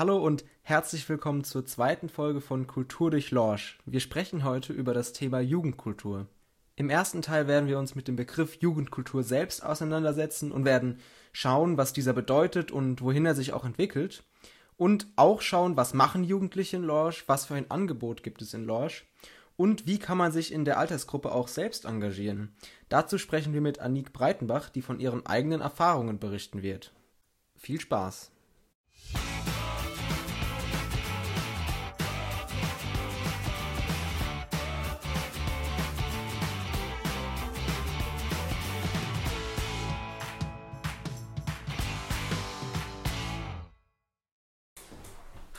Hallo und herzlich willkommen zur zweiten Folge von Kultur durch Lorsch. Wir sprechen heute über das Thema Jugendkultur. Im ersten Teil werden wir uns mit dem Begriff Jugendkultur selbst auseinandersetzen und werden schauen, was dieser bedeutet und wohin er sich auch entwickelt. Und auch schauen, was machen Jugendliche in Lorsch, was für ein Angebot gibt es in Lorsch und wie kann man sich in der Altersgruppe auch selbst engagieren. Dazu sprechen wir mit Anik Breitenbach, die von ihren eigenen Erfahrungen berichten wird. Viel Spaß!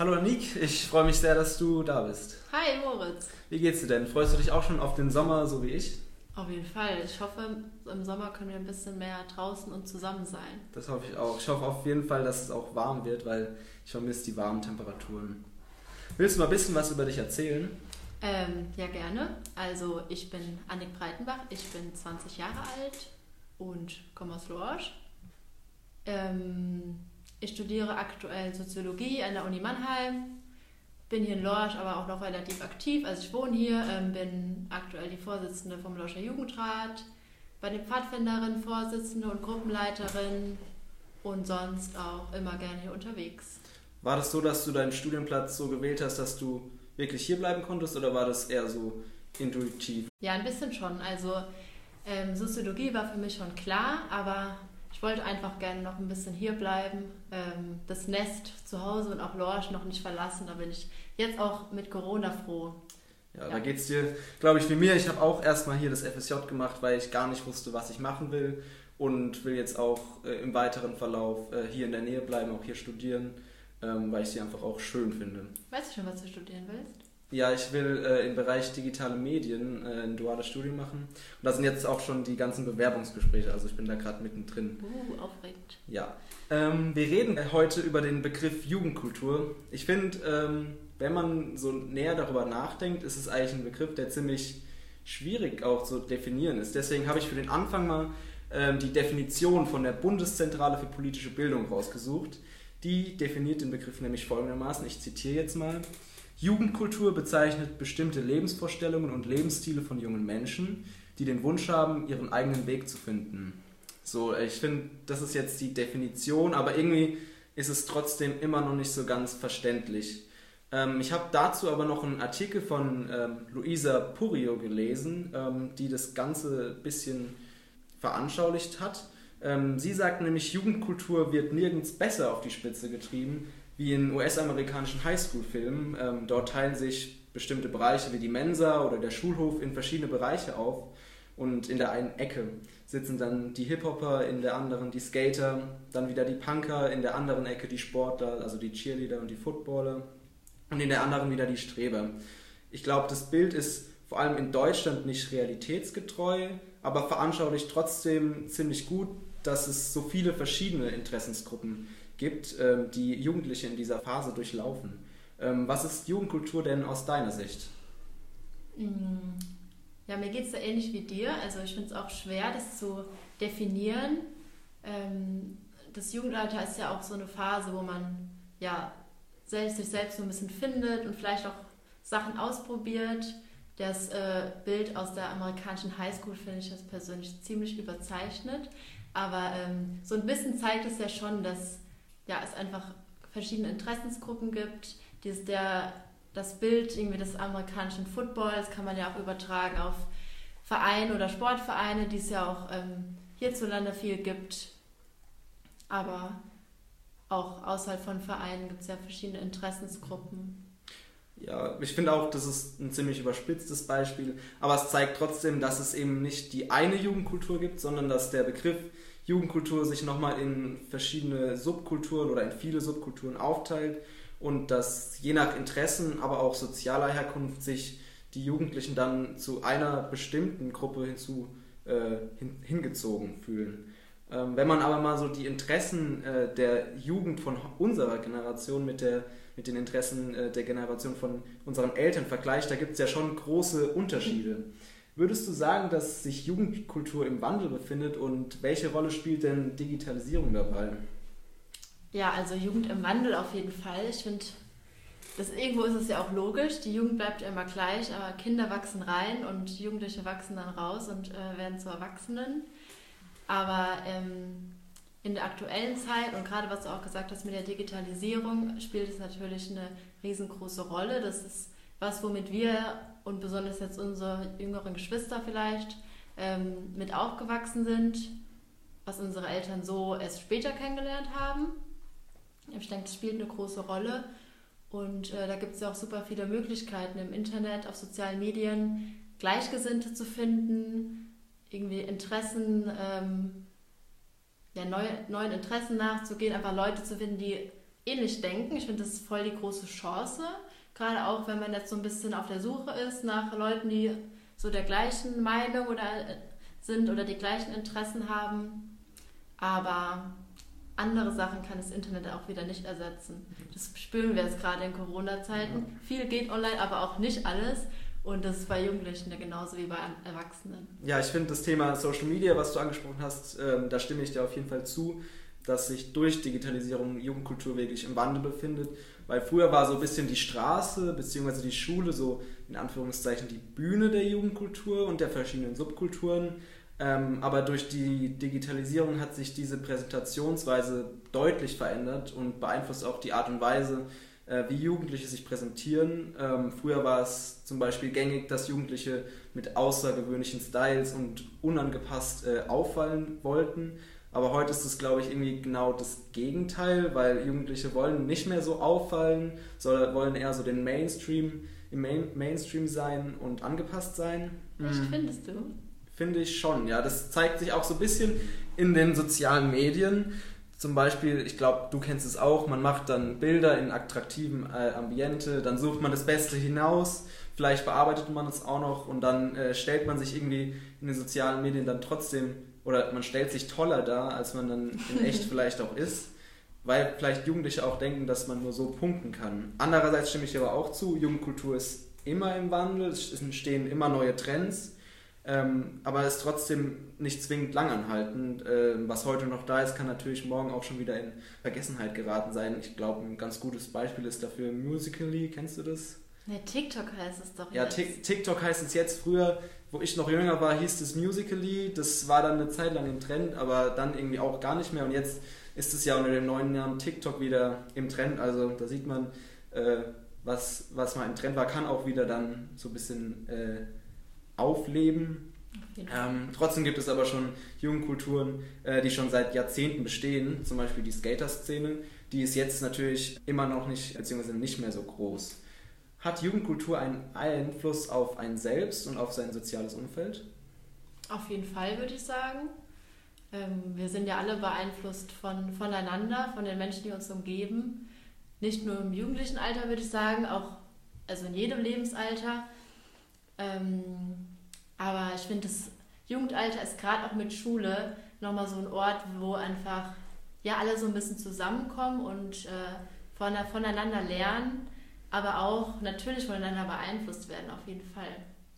Hallo Anik, ich freue mich sehr, dass du da bist. Hi Moritz. Wie geht's dir denn? Freust du dich auch schon auf den Sommer, so wie ich? Auf jeden Fall. Ich hoffe, im Sommer können wir ein bisschen mehr draußen und zusammen sein. Das hoffe ich auch. Ich hoffe auf jeden Fall, dass es auch warm wird, weil ich vermisse die warmen Temperaturen. Willst du mal ein bisschen was über dich erzählen? Ähm, ja, gerne. Also ich bin Annik Breitenbach, ich bin 20 Jahre alt und komme aus Lorsch. Ähm, ich studiere aktuell Soziologie an der Uni Mannheim, bin hier in Lorsch aber auch noch relativ aktiv. Also ich wohne hier, ähm, bin aktuell die Vorsitzende vom Lorscher Jugendrat, bei den Pfadfinderinnen Vorsitzende und Gruppenleiterin und sonst auch immer gerne hier unterwegs. War das so, dass du deinen Studienplatz so gewählt hast, dass du wirklich hier bleiben konntest oder war das eher so intuitiv? Ja, ein bisschen schon. Also ähm, Soziologie war für mich schon klar, aber ich wollte einfach gerne noch ein bisschen hier bleiben, ähm, das Nest zu Hause und auch Lorsch noch nicht verlassen. Da bin ich jetzt auch mit Corona froh. Ja, ja. da geht es dir, glaube ich, wie mir. Ich habe auch erstmal hier das FSJ gemacht, weil ich gar nicht wusste, was ich machen will und will jetzt auch äh, im weiteren Verlauf äh, hier in der Nähe bleiben, auch hier studieren, ähm, weil ich sie einfach auch schön finde. Weißt du schon, was du studieren willst? Ja, ich will äh, im Bereich digitale Medien äh, ein duales Studium machen. Und da sind jetzt auch schon die ganzen Bewerbungsgespräche, also ich bin da gerade mittendrin. Uh, aufregend. Ja. Ähm, wir reden heute über den Begriff Jugendkultur. Ich finde, ähm, wenn man so näher darüber nachdenkt, ist es eigentlich ein Begriff, der ziemlich schwierig auch zu definieren ist. Deswegen habe ich für den Anfang mal ähm, die Definition von der Bundeszentrale für politische Bildung rausgesucht. Die definiert den Begriff nämlich folgendermaßen, ich zitiere jetzt mal. Jugendkultur bezeichnet bestimmte Lebensvorstellungen und Lebensstile von jungen Menschen, die den Wunsch haben, ihren eigenen Weg zu finden. So, ich finde, das ist jetzt die Definition, aber irgendwie ist es trotzdem immer noch nicht so ganz verständlich. Ähm, ich habe dazu aber noch einen Artikel von ähm, Luisa Purio gelesen, ähm, die das Ganze ein bisschen veranschaulicht hat. Ähm, sie sagt nämlich, Jugendkultur wird nirgends besser auf die Spitze getrieben, wie in US-amerikanischen Highschool-Filmen. Ähm, dort teilen sich bestimmte Bereiche wie die Mensa oder der Schulhof in verschiedene Bereiche auf. Und in der einen Ecke sitzen dann die Hip-Hopper, in der anderen die Skater, dann wieder die Punker, in der anderen Ecke die Sportler, also die Cheerleader und die Footballer und in der anderen wieder die Streber. Ich glaube, das Bild ist vor allem in Deutschland nicht realitätsgetreu, aber veranschaulicht trotzdem ziemlich gut, dass es so viele verschiedene Interessensgruppen gibt gibt, ähm, die Jugendliche in dieser Phase durchlaufen. Ähm, was ist Jugendkultur denn aus deiner Sicht? Mm, ja, mir geht es da ähnlich wie dir. Also ich finde es auch schwer, das zu definieren. Ähm, das Jugendalter ist ja auch so eine Phase, wo man ja selbst, sich selbst so ein bisschen findet und vielleicht auch Sachen ausprobiert. Das äh, Bild aus der amerikanischen Highschool finde ich das persönlich ziemlich überzeichnet. Aber ähm, so ein bisschen zeigt es ja schon, dass ja, es einfach verschiedene Interessensgruppen gibt. Dieses, der, das Bild irgendwie des amerikanischen Footballs kann man ja auch übertragen auf Vereine oder Sportvereine, die es ja auch ähm, hierzulande viel gibt. Aber auch außerhalb von Vereinen gibt es ja verschiedene Interessensgruppen. Ja, ich finde auch, das ist ein ziemlich überspitztes Beispiel, aber es zeigt trotzdem, dass es eben nicht die eine Jugendkultur gibt, sondern dass der Begriff Jugendkultur sich nochmal in verschiedene Subkulturen oder in viele Subkulturen aufteilt und dass je nach Interessen, aber auch sozialer Herkunft sich die Jugendlichen dann zu einer bestimmten Gruppe hinzu, äh, hin, hingezogen fühlen. Ähm, wenn man aber mal so die Interessen äh, der Jugend von unserer Generation mit, der, mit den Interessen äh, der Generation von unseren Eltern vergleicht, da gibt es ja schon große Unterschiede. Würdest du sagen, dass sich Jugendkultur im Wandel befindet und welche Rolle spielt denn Digitalisierung dabei? Ja, also Jugend im Wandel auf jeden Fall. Ich finde, irgendwo ist es ja auch logisch. Die Jugend bleibt ja immer gleich, aber Kinder wachsen rein und Jugendliche wachsen dann raus und äh, werden zu Erwachsenen. Aber ähm, in der aktuellen Zeit und gerade was du auch gesagt hast mit der Digitalisierung, spielt es natürlich eine riesengroße Rolle. Das ist was, womit wir und besonders jetzt unsere jüngeren Geschwister vielleicht ähm, mit aufgewachsen sind, was unsere Eltern so erst später kennengelernt haben. Ich denke, das spielt eine große Rolle. Und äh, da gibt es ja auch super viele Möglichkeiten im Internet, auf sozialen Medien, Gleichgesinnte zu finden, irgendwie Interessen, ähm, ja, neue, neuen Interessen nachzugehen, einfach Leute zu finden, die ähnlich denken. Ich finde, das ist voll die große Chance. Gerade auch, wenn man jetzt so ein bisschen auf der Suche ist nach Leuten, die so der gleichen Meinung oder äh, sind oder die gleichen Interessen haben. Aber andere Sachen kann das Internet auch wieder nicht ersetzen. Das spüren wir jetzt gerade in Corona-Zeiten. Viel geht online, aber auch nicht alles. Und das ist bei Jugendlichen ja genauso wie bei Erwachsenen. Ja, ich finde das Thema Social Media, was du angesprochen hast, ähm, da stimme ich dir auf jeden Fall zu, dass sich durch Digitalisierung Jugendkultur wirklich im Wandel befindet. Weil früher war so ein bisschen die Straße bzw. die Schule so in Anführungszeichen die Bühne der Jugendkultur und der verschiedenen Subkulturen. Ähm, aber durch die Digitalisierung hat sich diese Präsentationsweise deutlich verändert und beeinflusst auch die Art und Weise, äh, wie Jugendliche sich präsentieren. Ähm, früher war es zum Beispiel gängig, dass Jugendliche mit außergewöhnlichen Styles und unangepasst äh, auffallen wollten. Aber heute ist es, glaube ich, irgendwie genau das Gegenteil, weil Jugendliche wollen nicht mehr so auffallen, sondern wollen eher so den Mainstream, im Main Mainstream sein und angepasst sein. Echt, mhm. findest du? Finde ich schon, ja. Das zeigt sich auch so ein bisschen in den sozialen Medien. Zum Beispiel, ich glaube, du kennst es auch, man macht dann Bilder in attraktiven äh, Ambiente, dann sucht man das Beste hinaus, vielleicht bearbeitet man es auch noch und dann äh, stellt man sich irgendwie in den sozialen Medien dann trotzdem oder man stellt sich toller dar, als man dann in echt vielleicht auch ist, weil vielleicht Jugendliche auch denken, dass man nur so punkten kann. Andererseits stimme ich aber auch zu, Jugendkultur ist immer im Wandel, es entstehen immer neue Trends ähm, aber ist trotzdem nicht zwingend langanhaltend. Ähm, was heute noch da ist, kann natürlich morgen auch schon wieder in Vergessenheit geraten sein. Ich glaube, ein ganz gutes Beispiel ist dafür Musically. Kennst du das? Ne, TikTok heißt es doch ja, jetzt. Ja, TikTok heißt es jetzt. Früher, wo ich noch jünger war, hieß es Musically. Das war dann eine Zeit lang im Trend, aber dann irgendwie auch gar nicht mehr. Und jetzt ist es ja unter den neuen Jahren TikTok wieder im Trend. Also da sieht man, äh, was, was mal im Trend war, kann auch wieder dann so ein bisschen... Äh, aufleben. Ähm, trotzdem gibt es aber schon Jugendkulturen, äh, die schon seit Jahrzehnten bestehen, zum Beispiel die Skater-Szene, die ist jetzt natürlich immer noch nicht, beziehungsweise nicht mehr so groß. Hat Jugendkultur einen Einfluss auf einen selbst und auf sein soziales Umfeld? Auf jeden Fall, würde ich sagen. Ähm, wir sind ja alle beeinflusst von, voneinander, von den Menschen, die uns umgeben. Nicht nur im jugendlichen Alter, würde ich sagen, auch also in jedem Lebensalter. Ähm, aber ich finde, das Jugendalter ist gerade auch mit Schule nochmal so ein Ort, wo einfach ja alle so ein bisschen zusammenkommen und äh, voneinander lernen, aber auch natürlich voneinander beeinflusst werden, auf jeden Fall.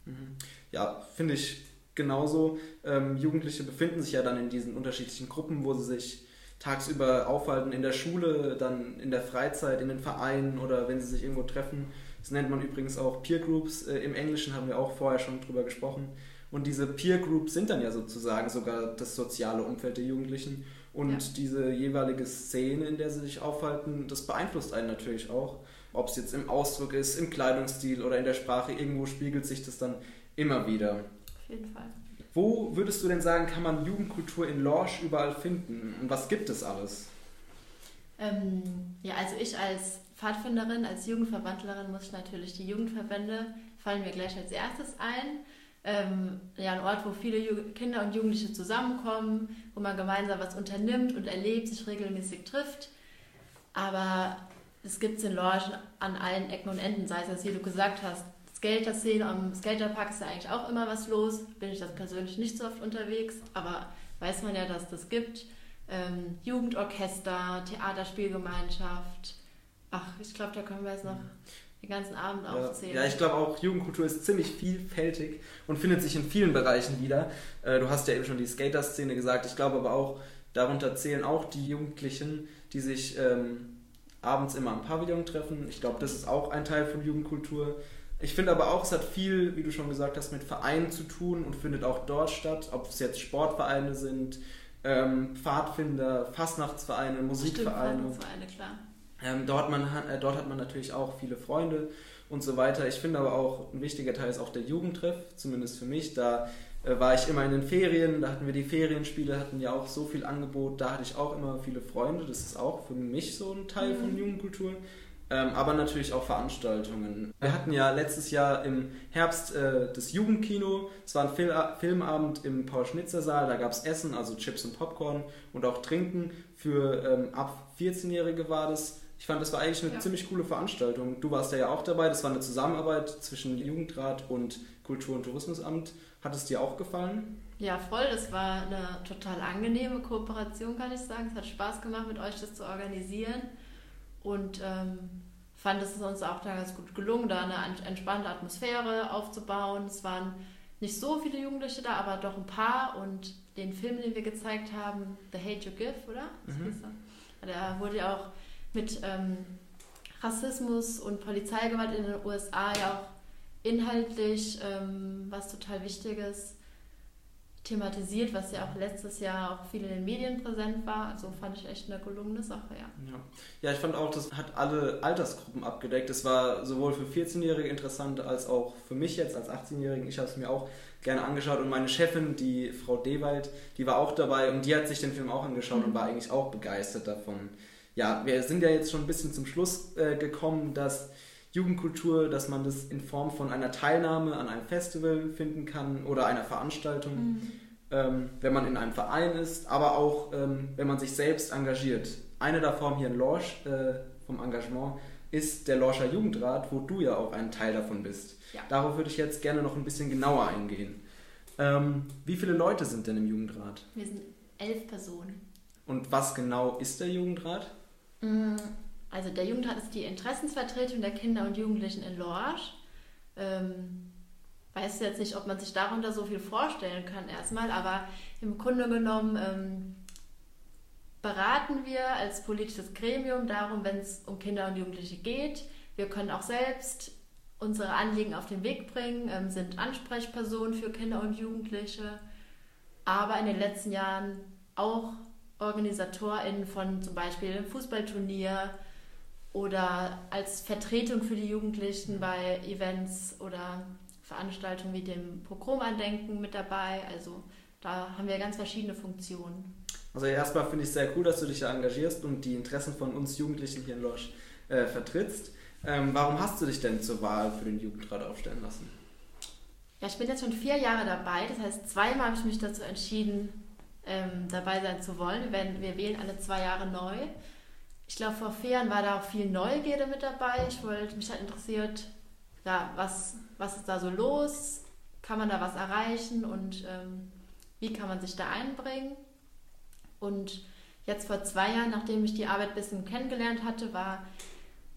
Mhm. Ja, finde ich genauso. Ähm, Jugendliche befinden sich ja dann in diesen unterschiedlichen Gruppen, wo sie sich tagsüber aufhalten, in der Schule, dann in der Freizeit, in den Vereinen oder wenn sie sich irgendwo treffen das nennt man übrigens auch Peer Groups. Äh, Im Englischen haben wir auch vorher schon drüber gesprochen. Und diese Peer Groups sind dann ja sozusagen sogar das soziale Umfeld der Jugendlichen. Und ja. diese jeweilige Szene, in der sie sich aufhalten, das beeinflusst einen natürlich auch. Ob es jetzt im Ausdruck ist, im Kleidungsstil oder in der Sprache, irgendwo spiegelt sich das dann immer wieder. Auf jeden Fall. Wo würdest du denn sagen, kann man Jugendkultur in Lorsch überall finden? Und was gibt es alles? Ähm, ja, also ich als Pfadfinderin, als Jugendverwandlerin muss ich natürlich die Jugendverbände, fallen mir gleich als erstes ein. Ähm, ja, ein Ort, wo viele Jugend Kinder und Jugendliche zusammenkommen, wo man gemeinsam was unternimmt und erlebt, sich regelmäßig trifft. Aber es gibt es in Lorschen an allen Ecken und Enden, sei es, das, wie du gesagt hast, Skater-Szene, am Skaterpark ist ja eigentlich auch immer was los. Bin ich das persönlich nicht so oft unterwegs, aber weiß man ja, dass das gibt. Ähm, Jugendorchester, Theaterspielgemeinschaft, Ach, ich glaube, da können wir jetzt noch den ganzen Abend aufzählen. Ja, ich glaube auch, Jugendkultur ist ziemlich vielfältig und findet sich in vielen Bereichen wieder. Äh, du hast ja eben schon die Skater-Szene gesagt. Ich glaube aber auch, darunter zählen auch die Jugendlichen, die sich ähm, abends immer am Pavillon treffen. Ich glaube, das ist auch ein Teil von Jugendkultur. Ich finde aber auch, es hat viel, wie du schon gesagt hast, mit Vereinen zu tun und findet auch dort statt, ob es jetzt Sportvereine sind, ähm, Pfadfinder, Fastnachtsvereine, Musikvereine. Stimmt, Fastnachtsvereine, klar. Ähm, dort, man, äh, dort hat man natürlich auch viele Freunde und so weiter. Ich finde aber auch, ein wichtiger Teil ist auch der Jugendtreff, zumindest für mich. Da war ich immer in den Ferien, da hatten wir die Ferienspiele, hatten ja auch so viel Angebot, da hatte ich auch immer viele Freunde. Das ist auch für mich so ein Teil mhm. von Jugendkultur. Ähm, aber natürlich auch Veranstaltungen. Wir hatten ja letztes Jahr im Herbst äh, das Jugendkino. Es war ein Fil Filmabend im Paul-Schnitzer-Saal. Da gab es Essen, also Chips und Popcorn und auch Trinken. Für ähm, ab 14-Jährige war das. Ich fand, das war eigentlich eine ja. ziemlich coole Veranstaltung. Du warst ja auch dabei. Das war eine Zusammenarbeit zwischen Jugendrat und Kultur- und Tourismusamt. Hat es dir auch gefallen? Ja, voll. Das war eine total angenehme Kooperation, kann ich sagen. Es hat Spaß gemacht, mit euch das zu organisieren. Und ähm, fand es uns auch da ganz gut gelungen, da eine entspannte Atmosphäre aufzubauen. Es waren nicht so viele Jugendliche da, aber doch ein paar. Und den Film, den wir gezeigt haben, The Hate You Give, oder? Mhm. Da wurde ja auch mit ähm, Rassismus und Polizeigewalt in den USA ja auch inhaltlich ähm, was total Wichtiges thematisiert, was ja auch letztes Jahr auch viel in den Medien präsent war. Also fand ich echt eine gelungene Sache, ja. Ja, ja ich fand auch, das hat alle Altersgruppen abgedeckt. Es war sowohl für 14-Jährige interessant als auch für mich jetzt als 18-Jährigen. Ich habe es mir auch gerne angeschaut und meine Chefin, die Frau Dewald, die war auch dabei und die hat sich den Film auch angeschaut mhm. und war eigentlich auch begeistert davon. Ja, wir sind ja jetzt schon ein bisschen zum Schluss äh, gekommen, dass Jugendkultur, dass man das in Form von einer Teilnahme an einem Festival finden kann oder einer Veranstaltung, mhm. ähm, wenn man in einem Verein ist, aber auch ähm, wenn man sich selbst engagiert. Eine der Formen hier in Lorsch äh, vom Engagement ist der Lorscher Jugendrat, wo du ja auch ein Teil davon bist. Ja. Darauf würde ich jetzt gerne noch ein bisschen genauer eingehen. Ähm, wie viele Leute sind denn im Jugendrat? Wir sind elf Personen. Und was genau ist der Jugendrat? Also der Jugendrat ist die Interessensvertretung der Kinder und Jugendlichen in Lorsch. Ähm, weiß jetzt nicht, ob man sich darunter so viel vorstellen kann erstmal, aber im Grunde genommen ähm, beraten wir als politisches Gremium darum, wenn es um Kinder und Jugendliche geht. Wir können auch selbst unsere Anliegen auf den Weg bringen, ähm, sind Ansprechpersonen für Kinder und Jugendliche, aber in den letzten Jahren auch OrganisatorInnen von zum Beispiel einem Fußballturnier, oder als Vertretung für die Jugendlichen bei Events oder Veranstaltungen wie dem Pogromandenken mit dabei. Also da haben wir ganz verschiedene Funktionen. Also erstmal finde ich es sehr cool, dass du dich da engagierst und die Interessen von uns Jugendlichen hier in Losch äh, vertrittst. Ähm, warum hast du dich denn zur Wahl für den Jugendrat aufstellen lassen? Ja, ich bin jetzt schon vier Jahre dabei. Das heißt, zweimal habe ich mich dazu entschieden, ähm, dabei sein zu wollen. Wir, werden, wir wählen alle zwei Jahre neu ich glaube, vor vier Jahren war da auch viel Neugierde mit dabei. Ich wollte mich halt interessiert, ja, was, was ist da so los? Kann man da was erreichen und ähm, wie kann man sich da einbringen? Und jetzt vor zwei Jahren, nachdem ich die Arbeit ein bisschen kennengelernt hatte, war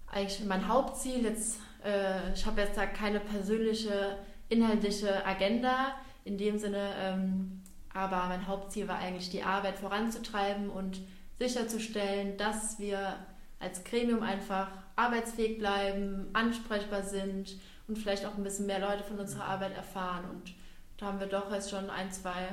eigentlich mein Hauptziel jetzt, äh, ich habe jetzt da keine persönliche inhaltliche Agenda in dem Sinne, ähm, aber mein Hauptziel war eigentlich die Arbeit voranzutreiben und sicherzustellen, dass wir als Gremium einfach arbeitsfähig bleiben, ansprechbar sind und vielleicht auch ein bisschen mehr Leute von unserer Arbeit erfahren. Und da haben wir doch jetzt schon ein, zwei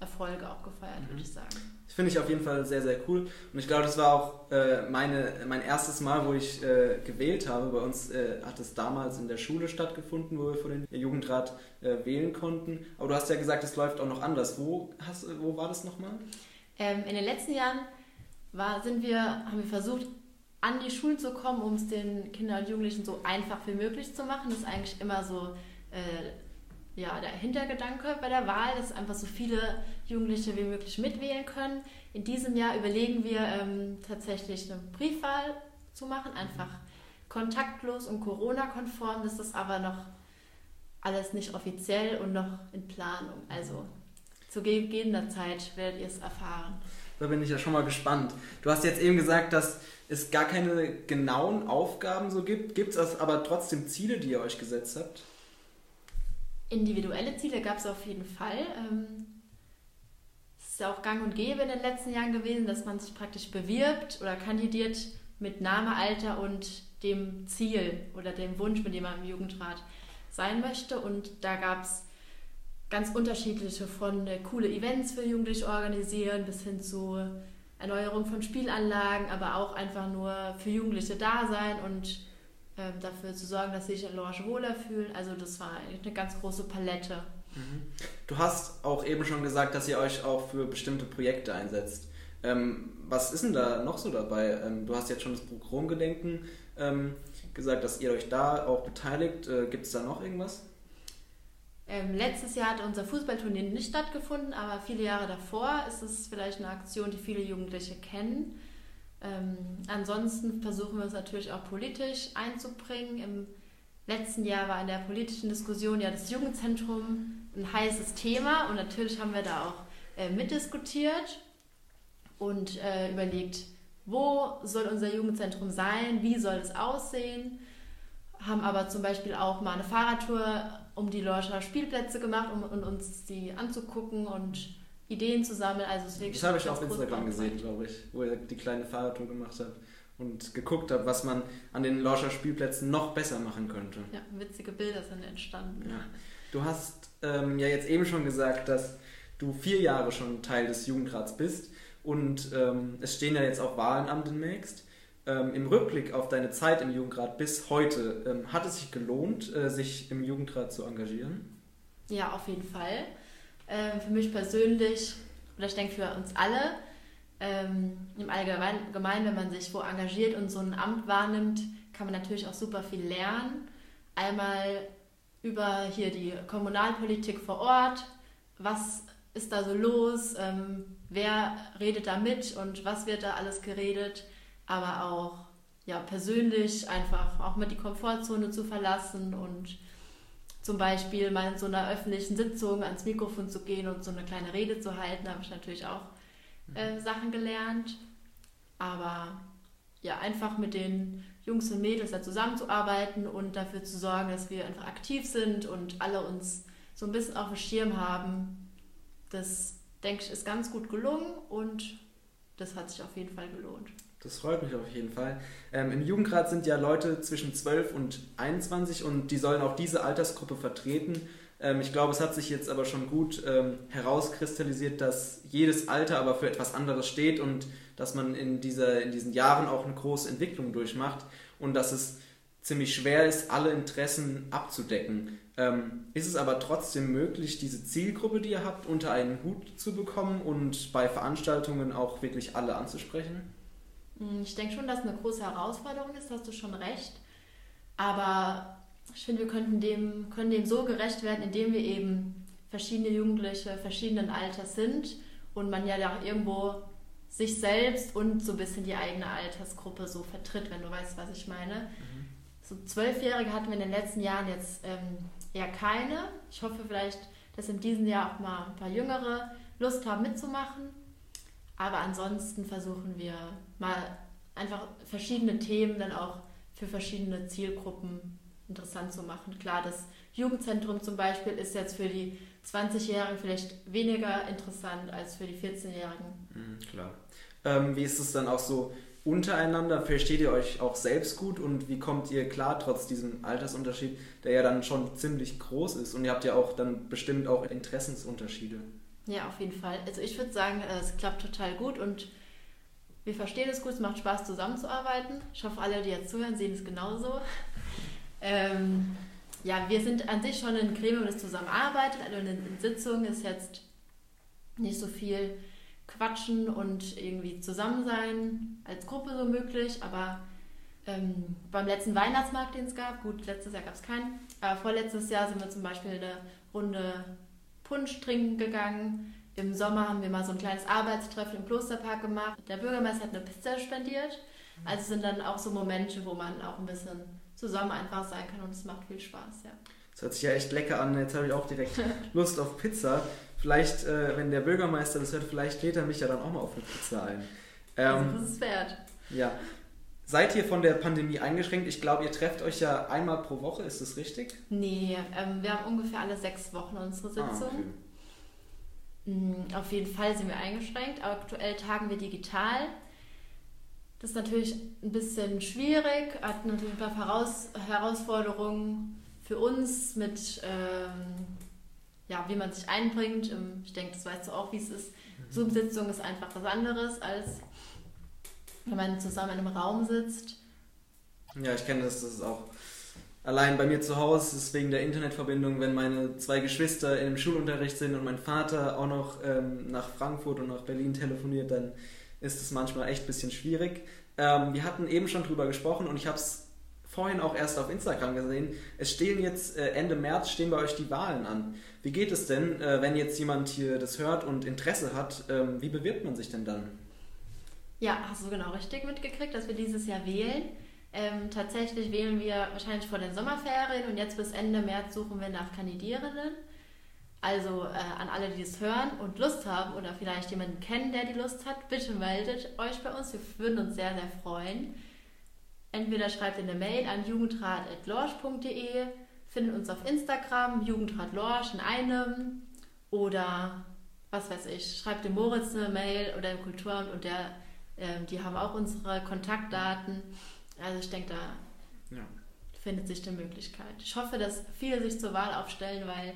Erfolge auch gefeiert, mhm. würde ich sagen. Das finde ich auf jeden Fall sehr, sehr cool. Und ich glaube, das war auch äh, meine, mein erstes Mal, wo ich äh, gewählt habe. Bei uns äh, hat es damals in der Schule stattgefunden, wo wir vor den Jugendrat äh, wählen konnten. Aber du hast ja gesagt, es läuft auch noch anders. Wo, hast, wo war das nochmal? Ähm, in den letzten Jahren war, sind wir, haben wir versucht, an die Schulen zu kommen, um es den Kindern und Jugendlichen so einfach wie möglich zu machen. Das ist eigentlich immer so äh, ja, der Hintergedanke bei der Wahl, dass einfach so viele Jugendliche wie möglich mitwählen können. In diesem Jahr überlegen wir ähm, tatsächlich eine Briefwahl zu machen, einfach kontaktlos und Corona-konform. Das ist aber noch alles nicht offiziell und noch in Planung. Also zu gegebener Zeit werdet ihr es erfahren. Da bin ich ja schon mal gespannt. Du hast jetzt eben gesagt, dass es gar keine genauen Aufgaben so gibt. Gibt es aber trotzdem Ziele, die ihr euch gesetzt habt? Individuelle Ziele gab es auf jeden Fall. Ähm, ist ja auch gang und gäbe in den letzten Jahren gewesen, dass man sich praktisch bewirbt oder kandidiert mit Name, Alter und dem Ziel oder dem Wunsch, mit dem man im Jugendrat sein möchte. Und da gab es ganz unterschiedliche von äh, coole Events für Jugendliche organisieren bis hin zu Erneuerung von Spielanlagen, aber auch einfach nur für Jugendliche da sein und äh, dafür zu sorgen, dass sie sich in Lounge wohler fühlen. Also das war eine ganz große Palette. Mhm. Du hast auch eben schon gesagt, dass ihr euch auch für bestimmte Projekte einsetzt. Ähm, was ist denn da noch so dabei? Ähm, du hast jetzt schon das Programmgedenken ähm, gesagt, dass ihr euch da auch beteiligt. Äh, Gibt es da noch irgendwas? Ähm, letztes Jahr hat unser Fußballturnier nicht stattgefunden, aber viele Jahre davor ist es vielleicht eine Aktion, die viele Jugendliche kennen. Ähm, ansonsten versuchen wir es natürlich auch politisch einzubringen. Im letzten Jahr war in der politischen Diskussion ja das Jugendzentrum ein heißes Thema und natürlich haben wir da auch äh, mitdiskutiert und äh, überlegt, wo soll unser Jugendzentrum sein, wie soll es aussehen, haben aber zum Beispiel auch mal eine Fahrradtour um die Lorcher Spielplätze gemacht, um, um uns die anzugucken und Ideen zu sammeln. Also es das habe ich auf Instagram gesehen, glaube ich, wo ihr die kleine Fahrradtour gemacht habt und geguckt habt, was man an den Lorscher Spielplätzen noch besser machen könnte. Ja, witzige Bilder sind entstanden. Ja. Du hast ähm, ja jetzt eben schon gesagt, dass du vier Jahre schon Teil des Jugendrats bist und ähm, es stehen ja jetzt auch Wahlen an demnächst. Ähm, Im Rückblick auf deine Zeit im Jugendrat bis heute, ähm, hat es sich gelohnt, äh, sich im Jugendrat zu engagieren? Ja, auf jeden Fall. Ähm, für mich persönlich, oder ich denke für uns alle, ähm, im Allgemeinen, wenn man sich wo engagiert und so ein Amt wahrnimmt, kann man natürlich auch super viel lernen. Einmal über hier die Kommunalpolitik vor Ort, was ist da so los, ähm, wer redet da mit und was wird da alles geredet, aber auch ja, persönlich einfach auch mal die Komfortzone zu verlassen und zum Beispiel mal in so einer öffentlichen Sitzung ans Mikrofon zu gehen und so eine kleine Rede zu halten, habe ich natürlich auch äh, mhm. Sachen gelernt. Aber ja, einfach mit den Jungs und Mädels da zusammenzuarbeiten und dafür zu sorgen, dass wir einfach aktiv sind und alle uns so ein bisschen auf dem Schirm haben, das denke ich ist ganz gut gelungen und das hat sich auf jeden Fall gelohnt. Das freut mich auf jeden Fall. Ähm, Im Jugendrat sind ja Leute zwischen 12 und 21 und die sollen auch diese Altersgruppe vertreten. Ähm, ich glaube, es hat sich jetzt aber schon gut ähm, herauskristallisiert, dass jedes Alter aber für etwas anderes steht und dass man in, dieser, in diesen Jahren auch eine große Entwicklung durchmacht und dass es ziemlich schwer ist, alle Interessen abzudecken. Ähm, ist es aber trotzdem möglich, diese Zielgruppe, die ihr habt, unter einen Hut zu bekommen und bei Veranstaltungen auch wirklich alle anzusprechen? Hm, ich denke schon, dass es eine große Herausforderung ist, hast du schon recht. Aber ich finde, wir könnten dem, können dem so gerecht werden, indem wir eben verschiedene Jugendliche verschiedenen Alters sind und man ja auch irgendwo sich selbst und so ein bisschen die eigene Altersgruppe so vertritt, wenn du weißt, was ich meine. Mhm. So Zwölfjährige hatten wir in den letzten Jahren jetzt ähm, eher keine. Ich hoffe vielleicht, dass in diesem Jahr auch mal ein paar Jüngere Lust haben mitzumachen. Aber ansonsten versuchen wir mal einfach verschiedene Themen dann auch für verschiedene Zielgruppen interessant zu machen. Klar, das Jugendzentrum zum Beispiel ist jetzt für die 20-Jährigen vielleicht weniger interessant als für die 14-Jährigen. Mhm, klar. Ähm, wie ist es dann auch so untereinander? Versteht ihr euch auch selbst gut und wie kommt ihr klar trotz diesem Altersunterschied, der ja dann schon ziemlich groß ist? Und ihr habt ja auch dann bestimmt auch Interessensunterschiede. Ja, auf jeden Fall. Also ich würde sagen, äh, es klappt total gut und wir verstehen es gut, es macht Spaß zusammenzuarbeiten. Ich hoffe, alle, die jetzt zuhören, sehen es genauso. Ähm, ja, wir sind an sich schon ein Gremium, das zusammenarbeitet. Also in Sitzungen ist jetzt nicht so viel Quatschen und irgendwie zusammen sein als Gruppe so möglich, aber ähm, beim letzten Weihnachtsmarkt, den es gab, gut, letztes Jahr gab es keinen, aber vorletztes Jahr sind wir zum Beispiel eine Runde Punsch trinken gegangen. Im Sommer haben wir mal so ein kleines Arbeitstreffen im Klosterpark gemacht. Der Bürgermeister hat eine Pizza spendiert. Also sind dann auch so Momente, wo man auch ein bisschen zusammen einfach sein kann und es macht viel Spaß, ja. Das hört sich ja echt lecker an. Jetzt habe ich auch direkt Lust auf Pizza. Vielleicht, äh, wenn der Bürgermeister das hört, vielleicht lädt er mich ja dann auch mal auf eine Pizza ein. Also, ähm, also das ist wert. Ja. Seid ihr von der Pandemie eingeschränkt? Ich glaube, ihr trefft euch ja einmal pro Woche, ist das richtig? Nee, ähm, wir haben ungefähr alle sechs Wochen unsere Sitzung. Ah, okay. Mm, auf jeden Fall sind wir eingeschränkt. Aktuell tagen wir digital. Das ist natürlich ein bisschen schwierig, hat natürlich ein paar Heraus Herausforderungen für uns mit, ähm, ja, wie man sich einbringt. Ähm, ich denke, das weißt du auch, wie es ist. Mhm. Zoom-Sitzung ist einfach was anderes, als wenn man zusammen in einem Raum sitzt. Ja, ich kenne das, das ist auch allein bei mir zu Hause ist wegen der Internetverbindung, wenn meine zwei Geschwister im Schulunterricht sind und mein Vater auch noch ähm, nach Frankfurt und nach Berlin telefoniert, dann ist es manchmal echt ein bisschen schwierig. Ähm, wir hatten eben schon drüber gesprochen und ich habe es vorhin auch erst auf Instagram gesehen. Es stehen jetzt äh, Ende März stehen bei euch die Wahlen an. Wie geht es denn, äh, wenn jetzt jemand hier das hört und Interesse hat? Ähm, wie bewirbt man sich denn dann? Ja, hast du genau richtig mitgekriegt, dass wir dieses Jahr wählen. Ähm, tatsächlich wählen wir wahrscheinlich vor den Sommerferien und jetzt bis Ende März suchen wir nach Kandidierenden. Also äh, an alle, die es hören und Lust haben oder vielleicht jemanden kennen, der die Lust hat, bitte meldet euch bei uns. Wir würden uns sehr, sehr freuen. Entweder schreibt in eine Mail an jugendrat.lorsch.de, findet uns auf Instagram, jugendrat.lorsch in einem oder was weiß ich, schreibt dem Moritz eine Mail oder im Kulturamt und der, äh, die haben auch unsere Kontaktdaten. Also ich denke, da ja. findet sich die Möglichkeit. Ich hoffe, dass viele sich zur Wahl aufstellen, weil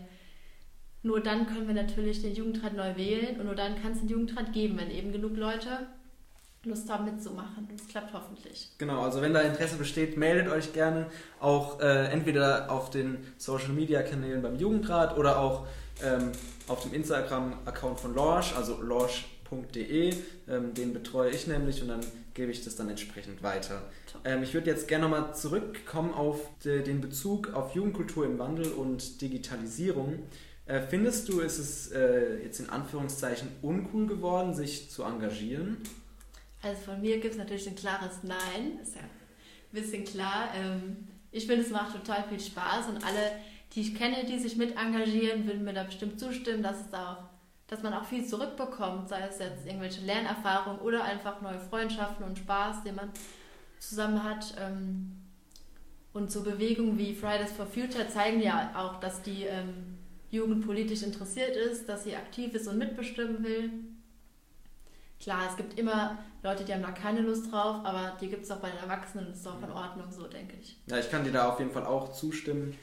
nur dann können wir natürlich den Jugendrat neu wählen und nur dann kann es den Jugendrat geben, wenn eben genug Leute Lust haben mitzumachen. Das klappt hoffentlich. Genau, also wenn da Interesse besteht, meldet euch gerne auch äh, entweder auf den Social Media Kanälen beim Jugendrat oder auch ähm, auf dem Instagram-Account von Lorsch, also lorsch.de. Ähm, den betreue ich nämlich und dann gebe ich das dann entsprechend weiter. Ähm, ich würde jetzt gerne nochmal zurückkommen auf de, den Bezug auf Jugendkultur im Wandel und Digitalisierung. Äh, findest du, ist es äh, jetzt in Anführungszeichen uncool geworden, sich zu engagieren? Also von mir gibt es natürlich ein klares Nein, ist ja ein bisschen klar. Ähm, ich finde, es macht total viel Spaß und alle, die ich kenne, die sich mit engagieren, würden mir da bestimmt zustimmen, dass es da auch dass man auch viel zurückbekommt, sei es jetzt irgendwelche Lernerfahrungen oder einfach neue Freundschaften und Spaß, den man zusammen hat. Ähm, und so Bewegungen wie Fridays for Future zeigen ja auch, dass die ähm, Jugend politisch interessiert ist, dass sie aktiv ist und mitbestimmen will. Klar, es gibt immer Leute, die haben da keine Lust drauf, aber die gibt es auch bei den Erwachsenen das ist auch in Ordnung so, denke ich. Ja, ich kann dir da auf jeden Fall auch zustimmen.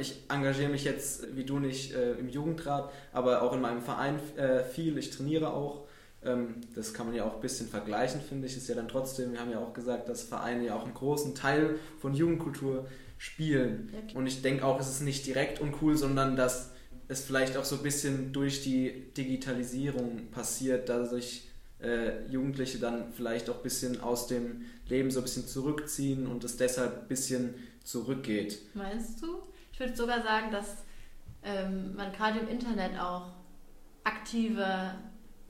Ich engagiere mich jetzt, wie du nicht, äh, im Jugendrat, aber auch in meinem Verein äh, viel. Ich trainiere auch. Ähm, das kann man ja auch ein bisschen vergleichen, finde ich. Ist ja dann trotzdem, wir haben ja auch gesagt, dass Vereine ja auch einen großen Teil von Jugendkultur spielen. Okay. Und ich denke auch, es ist nicht direkt uncool, sondern dass es vielleicht auch so ein bisschen durch die Digitalisierung passiert, dass sich äh, Jugendliche dann vielleicht auch ein bisschen aus dem Leben so ein bisschen zurückziehen und es deshalb ein bisschen zurückgeht. Meinst du? Ich würde sogar sagen, dass ähm, man gerade im Internet auch aktive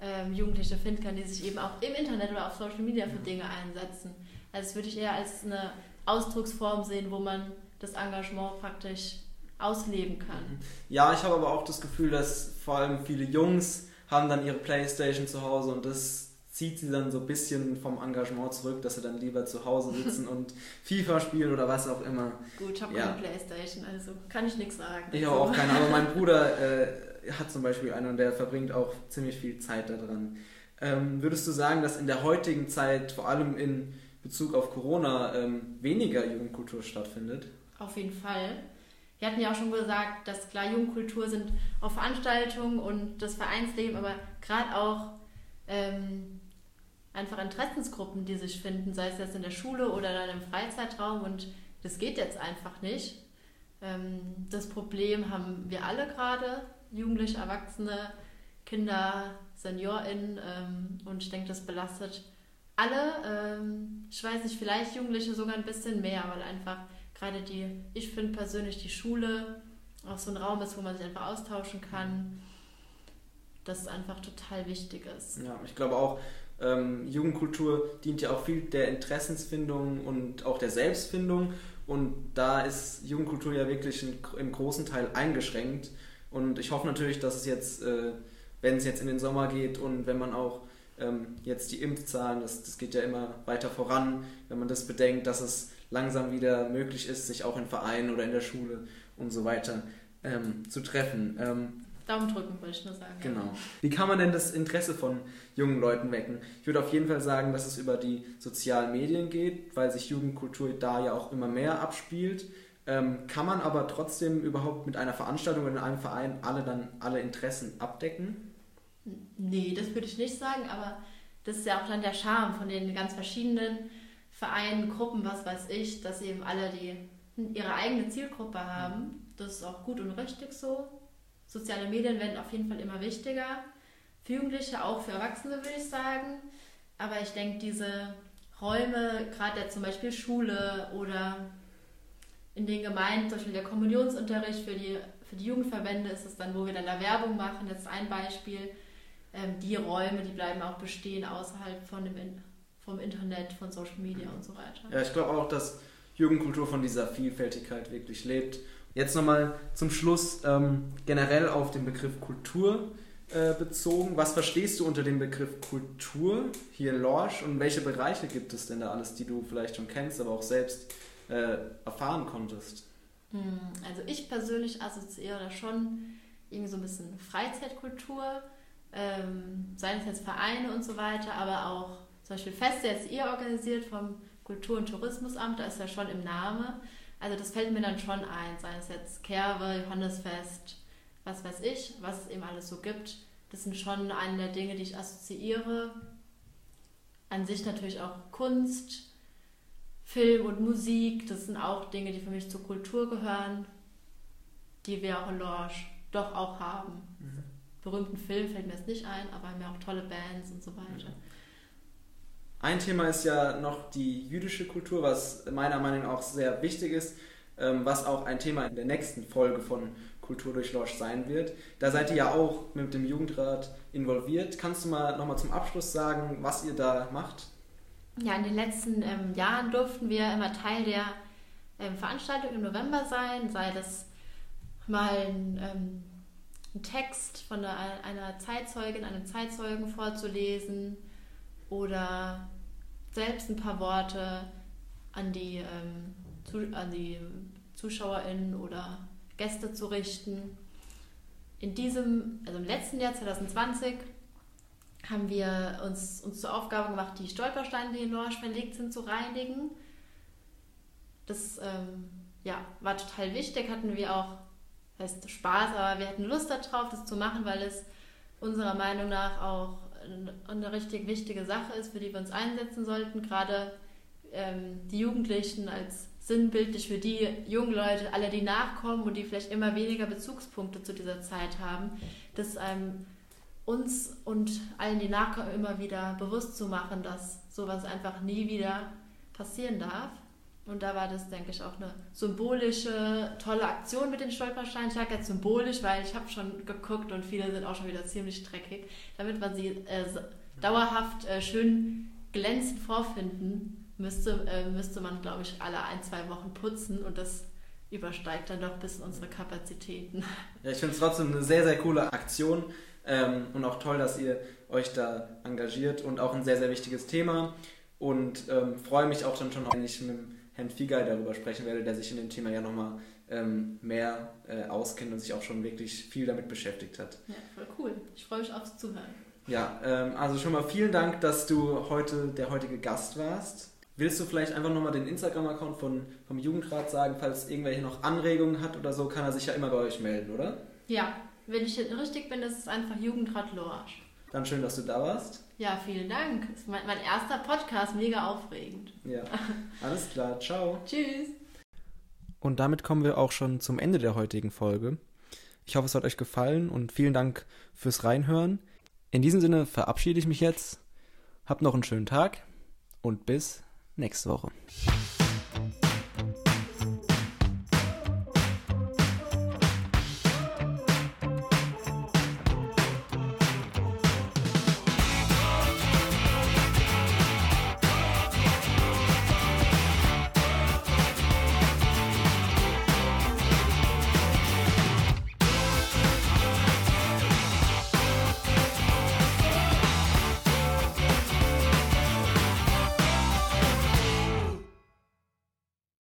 ähm, Jugendliche finden kann, die sich eben auch im Internet oder auf Social Media für Dinge einsetzen. Also das würde ich eher als eine Ausdrucksform sehen, wo man das Engagement praktisch ausleben kann. Mhm. Ja, ich habe aber auch das Gefühl, dass vor allem viele Jungs haben dann ihre Playstation zu Hause und das zieht sie dann so ein bisschen vom Engagement zurück, dass sie dann lieber zu Hause sitzen und FIFA spielen oder was auch immer. Gut, ich habe ja. keine Playstation, also kann ich nichts sagen. Ich habe auch keine, aber mein Bruder äh, hat zum Beispiel eine und der verbringt auch ziemlich viel Zeit daran. Ähm, würdest du sagen, dass in der heutigen Zeit, vor allem in Bezug auf Corona, ähm, weniger Jugendkultur stattfindet? Auf jeden Fall. Wir hatten ja auch schon gesagt, dass klar Jugendkultur sind auf Veranstaltungen und das Vereinsleben, aber gerade auch ähm, einfach Interessensgruppen, die sich finden, sei es jetzt in der Schule oder dann im Freizeitraum und das geht jetzt einfach nicht. Ähm, das Problem haben wir alle gerade, Jugendliche, Erwachsene, Kinder, SeniorInnen ähm, und ich denke, das belastet alle. Ähm, ich weiß nicht, vielleicht Jugendliche sogar ein bisschen mehr, weil einfach gerade die, ich finde persönlich die Schule auch so ein Raum ist, wo man sich einfach austauschen kann, das einfach total wichtig ist. Ja, ich glaube auch, ähm, Jugendkultur dient ja auch viel der Interessensfindung und auch der Selbstfindung. Und da ist Jugendkultur ja wirklich in, im großen Teil eingeschränkt. Und ich hoffe natürlich, dass es jetzt, äh, wenn es jetzt in den Sommer geht und wenn man auch ähm, jetzt die Impfzahlen, das, das geht ja immer weiter voran, wenn man das bedenkt, dass es langsam wieder möglich ist, sich auch in Vereinen oder in der Schule und so weiter ähm, zu treffen. Daumen drücken, wollte ich nur sagen. Genau. Wie kann man denn das Interesse von jungen Leuten wecken? Ich würde auf jeden Fall sagen, dass es über die sozialen Medien geht, weil sich Jugendkultur da ja auch immer mehr abspielt. Ähm, kann man aber trotzdem überhaupt mit einer Veranstaltung in einem Verein alle dann alle Interessen abdecken? Nee, das würde ich nicht sagen, aber das ist ja auch dann der Charme von den ganz verschiedenen Vereinen, Gruppen, was weiß ich, dass eben alle die ihre eigene Zielgruppe haben. Das ist auch gut und richtig so. Soziale Medien werden auf jeden Fall immer wichtiger. Für Jugendliche, auch für Erwachsene würde ich sagen. Aber ich denke, diese Räume, gerade zum Beispiel Schule oder in den Gemeinden, zum Beispiel der Kommunionsunterricht für die, für die Jugendverbände ist es dann, wo wir dann da Werbung machen, jetzt ein Beispiel. Ähm, die Räume, die bleiben auch bestehen außerhalb von dem, vom Internet, von Social Media und so weiter. Ja, ich glaube auch, dass Jugendkultur von dieser Vielfältigkeit wirklich lebt. Jetzt nochmal zum Schluss ähm, generell auf den Begriff Kultur äh, bezogen. Was verstehst du unter dem Begriff Kultur hier in Lorsch und welche Bereiche gibt es denn da alles, die du vielleicht schon kennst, aber auch selbst äh, erfahren konntest? Hm, also ich persönlich assoziiere da schon irgendwie so ein bisschen Freizeitkultur, ähm, seien es jetzt Vereine und so weiter, aber auch zum Beispiel Feste jetzt ihr organisiert vom Kultur- und Tourismusamt, da ist ja schon im Name. Also das fällt mir dann schon ein, sei es jetzt Kerwe, Johannesfest, was weiß ich, was es eben alles so gibt. Das sind schon eine der Dinge, die ich assoziiere. An sich natürlich auch Kunst, Film und Musik, das sind auch Dinge, die für mich zur Kultur gehören, die wir auch in Lorsch doch auch haben. Mhm. Berühmten Film fällt mir jetzt nicht ein, aber haben ja auch tolle Bands und so weiter. Mhm. Ein Thema ist ja noch die jüdische Kultur, was meiner Meinung nach auch sehr wichtig ist, ähm, was auch ein Thema in der nächsten Folge von Kultur durch Lorsch sein wird. Da seid ihr ja auch mit dem Jugendrat involviert. Kannst du mal nochmal zum Abschluss sagen, was ihr da macht? ja, in den letzten ähm, Jahren durften wir immer Teil der ähm, Veranstaltung im November sein, sei das mal ein, ähm, ein Text von einer Zeitzeugin, einem Zeitzeugen vorzulesen oder selbst ein paar Worte an die, ähm, zu, an die ZuschauerInnen oder Gäste zu richten. In diesem, also im letzten Jahr 2020, haben wir uns, uns zur Aufgabe gemacht, die Stolpersteine, die in Lorsch verlegt sind, zu reinigen. Das ähm, ja, war total wichtig, hatten wir auch, heißt Spaß, aber wir hatten Lust darauf, das zu machen, weil es unserer Meinung nach auch eine richtig wichtige Sache ist, für die wir uns einsetzen sollten. Gerade ähm, die Jugendlichen als sinnbildlich für die jungen Leute, alle, die nachkommen und die vielleicht immer weniger Bezugspunkte zu dieser Zeit haben, dass einem uns und allen, die nachkommen, immer wieder bewusst zu machen, dass sowas einfach nie wieder passieren darf. Und da war das, denke ich, auch eine symbolische, tolle Aktion mit den Stolpersteinen. Ich sage jetzt symbolisch, weil ich habe schon geguckt und viele sind auch schon wieder ziemlich dreckig. Damit man sie äh, dauerhaft äh, schön glänzend vorfinden müsste, äh, müsste man, glaube ich, alle ein, zwei Wochen putzen und das übersteigt dann doch bis in unsere Kapazitäten. Ja, ich finde es trotzdem eine sehr, sehr coole Aktion. Ähm, und auch toll, dass ihr euch da engagiert und auch ein sehr, sehr wichtiges Thema. Und ähm, freue mich auch dann schon, wenn ich mit Herrn Fieger darüber sprechen werde, der sich in dem Thema ja nochmal ähm, mehr äh, auskennt und sich auch schon wirklich viel damit beschäftigt hat. Ja, voll cool. Ich freue mich aufs Zuhören. Ja, ähm, also schon mal vielen Dank, dass du heute der heutige Gast warst. Willst du vielleicht einfach nochmal den Instagram-Account vom Jugendrat sagen, falls irgendwelche noch Anregungen hat oder so, kann er sich ja immer bei euch melden, oder? Ja, wenn ich richtig bin, ist es einfach Jugendrat Lorsch. Dann schön, dass du da warst. Ja, vielen Dank. Das ist mein, mein erster Podcast, mega aufregend. Ja, alles klar. Ciao. Tschüss. Und damit kommen wir auch schon zum Ende der heutigen Folge. Ich hoffe, es hat euch gefallen und vielen Dank fürs Reinhören. In diesem Sinne verabschiede ich mich jetzt. Habt noch einen schönen Tag und bis nächste Woche.